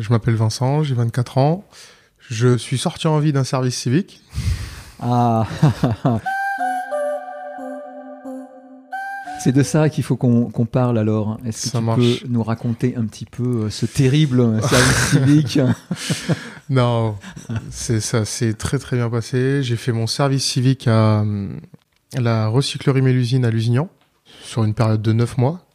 je m'appelle Vincent, j'ai 24 ans. Je suis sorti en vie d'un service civique. Ah C'est de ça qu'il faut qu'on parle alors. Est-ce que tu peux nous raconter un petit peu euh, ce terrible service civique? Non, c'est ça, c'est très très bien passé. J'ai fait mon service civique à, la recyclerie Mélusine à Lusignan sur une période de 9 mois.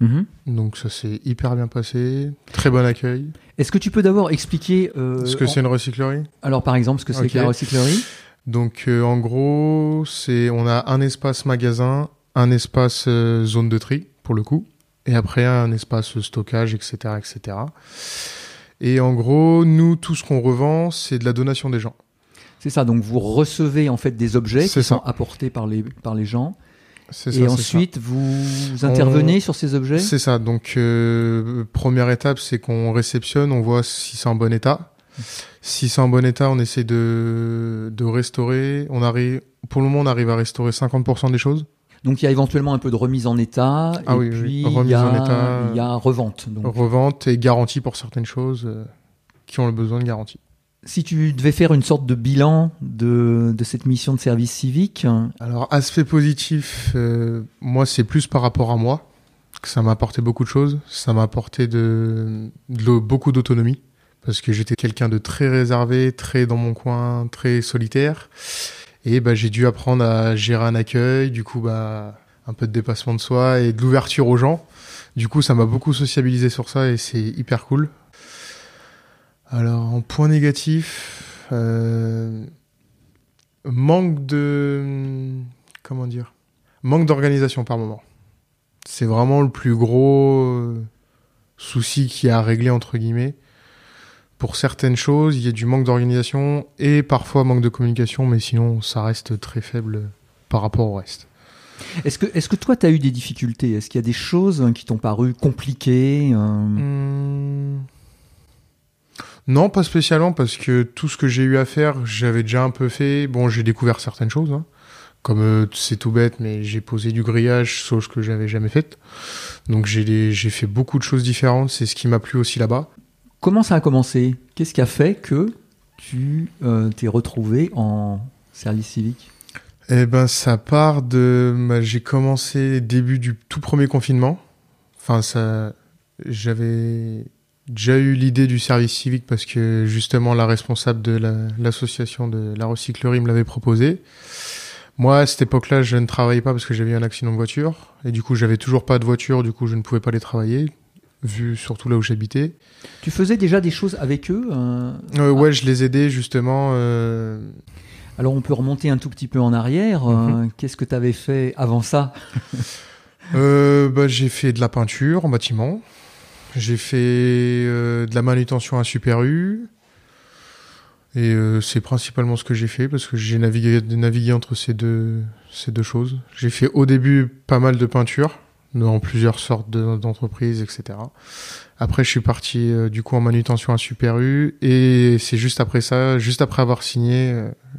Mhm. Donc ça s'est hyper bien passé, très bon accueil. Est-ce que tu peux d'abord expliquer euh, ce que c'est une recyclerie? Alors par exemple, ce que c'est que la recyclerie? Donc euh, en gros, c'est on a un espace magasin, un espace euh, zone de tri pour le coup, et après un espace stockage, etc., etc. Et en gros, nous, tout ce qu'on revend, c'est de la donation des gens. C'est ça. Donc vous recevez en fait des objets qui sont apportés par les par les gens et ensuite, vous intervenez sur ces objets C'est ça. Donc, euh, première étape, c'est qu'on réceptionne, on voit si c'est en bon état. Si c'est en bon état, on essaie de, de restaurer. On arrive, pour le moment, on arrive à restaurer 50% des choses. Donc il y a éventuellement un peu de remise en état. Ah et puis il y, a, il y a revente. Donc. Revente et garantie pour certaines choses euh, qui ont le besoin de garantie. Si tu devais faire une sorte de bilan de, cette mission de service civique Alors, aspect positif, euh, moi, c'est plus par rapport à moi ça m'a apporté beaucoup de choses. Ça m'a apporté de beaucoup d'autonomie parce que j'étais quelqu'un de très réservé, très dans mon coin, très solitaire. Et bah, j'ai dû apprendre à gérer un accueil, du coup, bah, un peu de dépassement de soi et de l'ouverture aux gens. Du coup, ça m'a beaucoup sociabilisé sur ça et c'est hyper cool. Alors, en point négatif, euh, manque de. Comment dire Manque d'organisation par moment. C'est vraiment le plus gros euh, souci qu'il y a à régler, entre guillemets. Pour certaines choses, il y a du manque d'organisation et parfois manque de communication, mais sinon, ça reste très faible par rapport au reste. Est-ce que, est que toi, tu as eu des difficultés? Est-ce qu'il y a des choses qui t'ont paru compliquées euh hum, non, pas spécialement, parce que tout ce que j'ai eu à faire, j'avais déjà un peu fait. Bon, j'ai découvert certaines choses, hein. comme euh, c'est tout bête, mais j'ai posé du grillage, chose que j'avais jamais faite. Donc j'ai fait beaucoup de choses différentes, c'est ce qui m'a plu aussi là-bas. Comment ça a commencé? Qu'est-ce qui a fait que tu euh, t'es retrouvé en service civique? Eh ben, ça part de. Bah, j'ai commencé début du tout premier confinement. Enfin, ça. J'avais déjà eu l'idée du service civique parce que justement la responsable de l'association de la recyclerie me l'avait proposé. Moi, à cette époque-là, je ne travaillais pas parce que j'avais eu un accident de voiture. Et du coup, j'avais toujours pas de voiture, du coup, je ne pouvais pas les travailler, vu surtout là où j'habitais. Tu faisais déjà des choses avec eux euh, euh, Ouais, je les aidais justement. Euh, Alors, on peut remonter un tout petit peu en arrière. Mhm. Qu'est-ce que tu avais fait avant ça? Bah, J'ai fait de la peinture en bâtiment. J'ai fait euh, de la manutention à Super U. Et euh, c'est principalement ce que j'ai fait parce que j'ai navigué, navigué entre ces deux, ces deux choses. J'ai fait au début pas mal de peinture dans plusieurs sortes d'entreprises, etc. Après, je suis parti euh, du coup en manutention à Super U et c'est juste après ça, juste après avoir signé,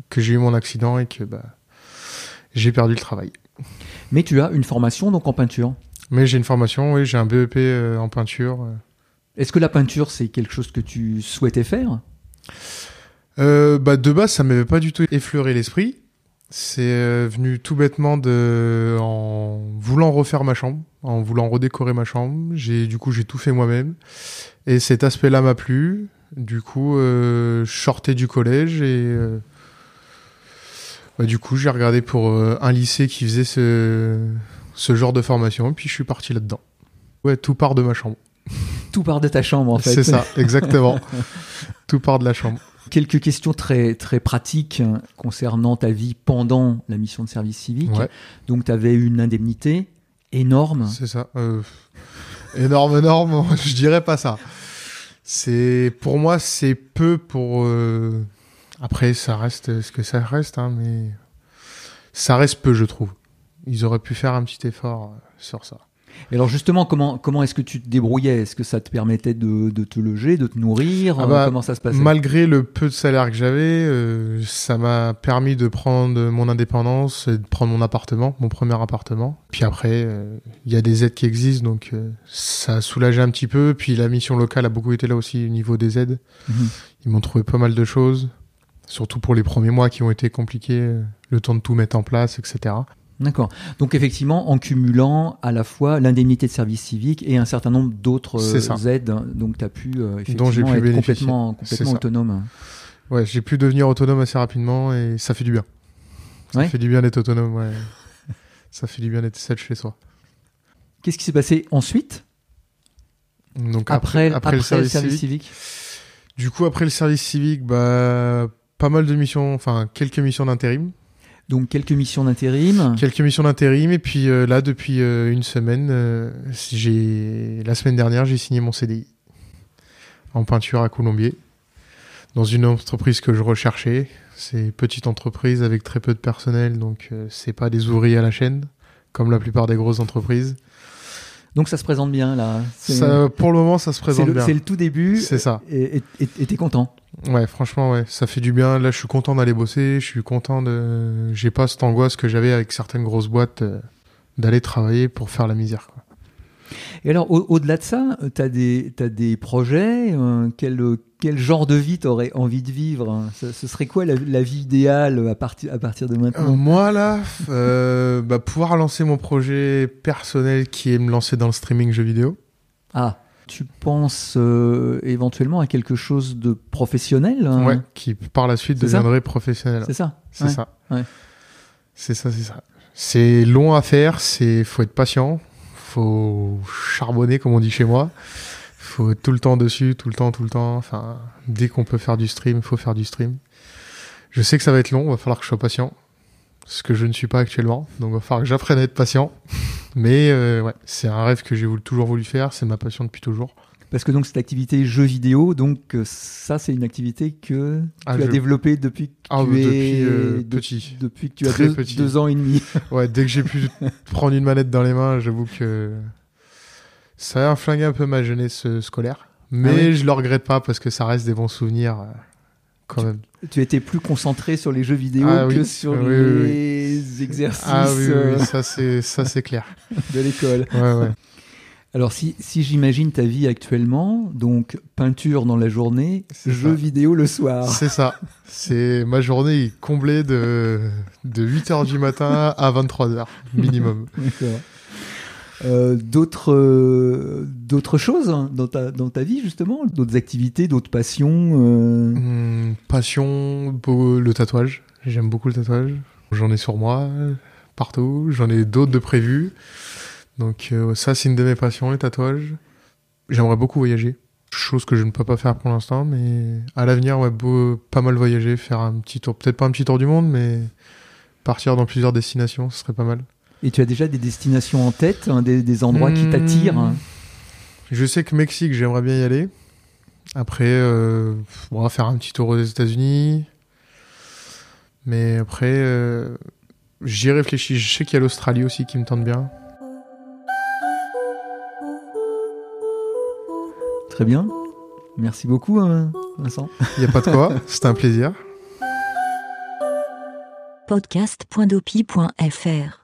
que j'ai eu mon accident et que bah, j'ai perdu le travail. Mais tu as une formation donc en peinture? Mais j'ai une formation, oui, j'ai un BEP euh, en peinture. Euh. Est-ce que la peinture, c'est quelque chose que tu souhaitais faire? Euh, bah, De base, ça m'avait pas du tout effleuré l'esprit. C'est venu tout bêtement de en voulant refaire ma chambre, en voulant redécorer ma chambre. J'ai du coup j'ai tout fait moi-même et cet aspect-là m'a plu. Du coup, je sortais du collège et bah, du coup j'ai regardé pour un lycée qui faisait ce ce genre de formation, et puis je suis parti là-dedans. Ouais, tout part de ma chambre. Tout part de ta chambre, en fait. C'est ça, exactement. tout part de la chambre. Quelques questions très, très pratiques concernant ta vie pendant la mission de service civique. Donc, tu avais une indemnité énorme. C'est ça. Euh, énorme, énorme, je dirais pas ça. C'est Pour moi, c'est peu pour. Euh, après, ça reste ce que ça reste, hein, mais ça reste peu, je trouve ils auraient pu faire un petit effort euh, sur ça. Et alors justement, comment, comment est-ce que tu te débrouillais? Est-ce que ça te permettait de, de, te loger, de te nourrir? Ah bah, Comment ça se passait? Malgré le peu de salaire que j'avais, euh, ça m'a permis de prendre mon indépendance et de prendre mon appartement, mon premier appartement. Puis après, euh, il y a des aides qui existent, donc euh, ça a soulagé un petit peu. Puis la mission locale a beaucoup été là aussi au niveau des aides. Mhm. Ils m'ont trouvé pas mal de choses, surtout pour les premiers mois qui ont été compliqués, le temps de tout mettre en place, etc. D'accord. Donc effectivement, en cumulant à la fois l'indemnité de service civique et un certain nombre d'autres euh, aides, donc tu as pu euh, effectivement être complètement, complètement autonome. Ouais, j'ai pu devenir autonome assez rapidement et ça fait du bien. Ça fait du bien d'être autonome, ouais. ça fait du bien d'être seul chez soi. Qu'est-ce qui s'est passé ensuite? Donc après, après, le service, civique. Du coup, après le service civique, bah, pas mal de missions, enfin quelques missions d'intérim donc quelques missions d'intérim. Quelques missions d'intérim et puis euh, là depuis euh, une semaine, euh, j'ai la semaine dernière j'ai signé mon CDI en peinture à Colombier dans une entreprise que je recherchais. C'est une petite entreprise avec très peu de personnel donc c'est pas des ouvriers à la chaîne comme la plupart des grosses entreprises. Donc ça se présente bien là. pour le moment, ça se présente bien. C'est le tout début. C'est ça. Et t'es content. Ouais, franchement, ouais, ça fait du bien. Là, je suis content d'aller bosser. Je suis content de. J'ai pas cette angoisse que j'avais avec certaines grosses boîtes euh, d'aller travailler pour faire la misère. Quoi. Et alors, au-delà de ça, tu as des, as des projets euh, quel, quel genre de vie tu aurais envie de vivre? Ce serait quoi la, vie idéale à, partir à partir de maintenant? euh, Moi, là, bah, pouvoir lancer mon projet personnel qui est me lancer dans le streaming jeux vidéo. Ah tu penses euh, éventuellement à quelque chose de professionnel hein Ouais, qui par la suite deviendrait professionnel. C'est ça. C'est ça. C'est ça, c'est ça. C'est long à faire, c'est faut être patient, faut charbonner comme on dit chez moi. Faut être tout le temps dessus, tout le temps, tout le temps. Enfin, dès qu'on peut faire du stream, il faut faire du stream. Je sais que ça va être long, va falloir que je sois patient ce que je ne suis pas actuellement. Donc il va falloir que j'apprenne à être patient. Mais euh, ouais, c'est un rêve que j'ai toujours voulu faire, c'est ma passion depuis toujours. Parce que donc cette activité jeu vidéo, donc euh, ça c'est une activité que ah, tu as développée depuis que ah, tu es euh, petit, depuis que tu as deux, deux, ans et demi. ouais, dès que j'ai pu prendre une manette dans les mains, j'avoue que ça a flingué un peu ma jeunesse scolaire. Mais ah je le regrette pas parce que ça reste des bons souvenirs tu, étais plus concentré sur les jeux vidéo ah que sur les exercices. Ah oui, euh, ça c'est ça c'est clair. de l'école. Ouais, Alors si, si j'imagine ta vie actuellement, donc peinture dans la journée, jeux vidéo le soir. C'est ça. C'est ma journée comblée de de 8h du matin à 23h minimum. D'accord. Euh, d'autres euh, d'autres choses dans ta dans ta vie justement d'autres activités d'autres passions euh... Hmm, passion le tatouage. J'aime beaucoup le tatouage. J'en ai sur moi partout. J'en ai d'autres de prévus. Donc ça c'est une de mes passions les tatouages. J'aimerais beaucoup voyager. Chose que je ne peux pas faire pour l'instant mais à l'avenir ouais pas mal voyager faire un petit tour. Peut-être pas un petit tour du monde mais partir dans plusieurs destinations ce serait pas mal et tu as déjà des destinations en tête, hein, des, endroits qui t'attirent hein Je sais que Mexique, j'aimerais bien y aller. Après, euh, on va faire un petit tour aux États-Unis. Mais après, euh, j'y réfléchis. Je sais qu'il y a l'Australie aussi qui me tente bien. Très bien. Merci beaucoup, hein, Vincent. Il n'y a pas de quoi. C'était un plaisir. podcast.dopi.fr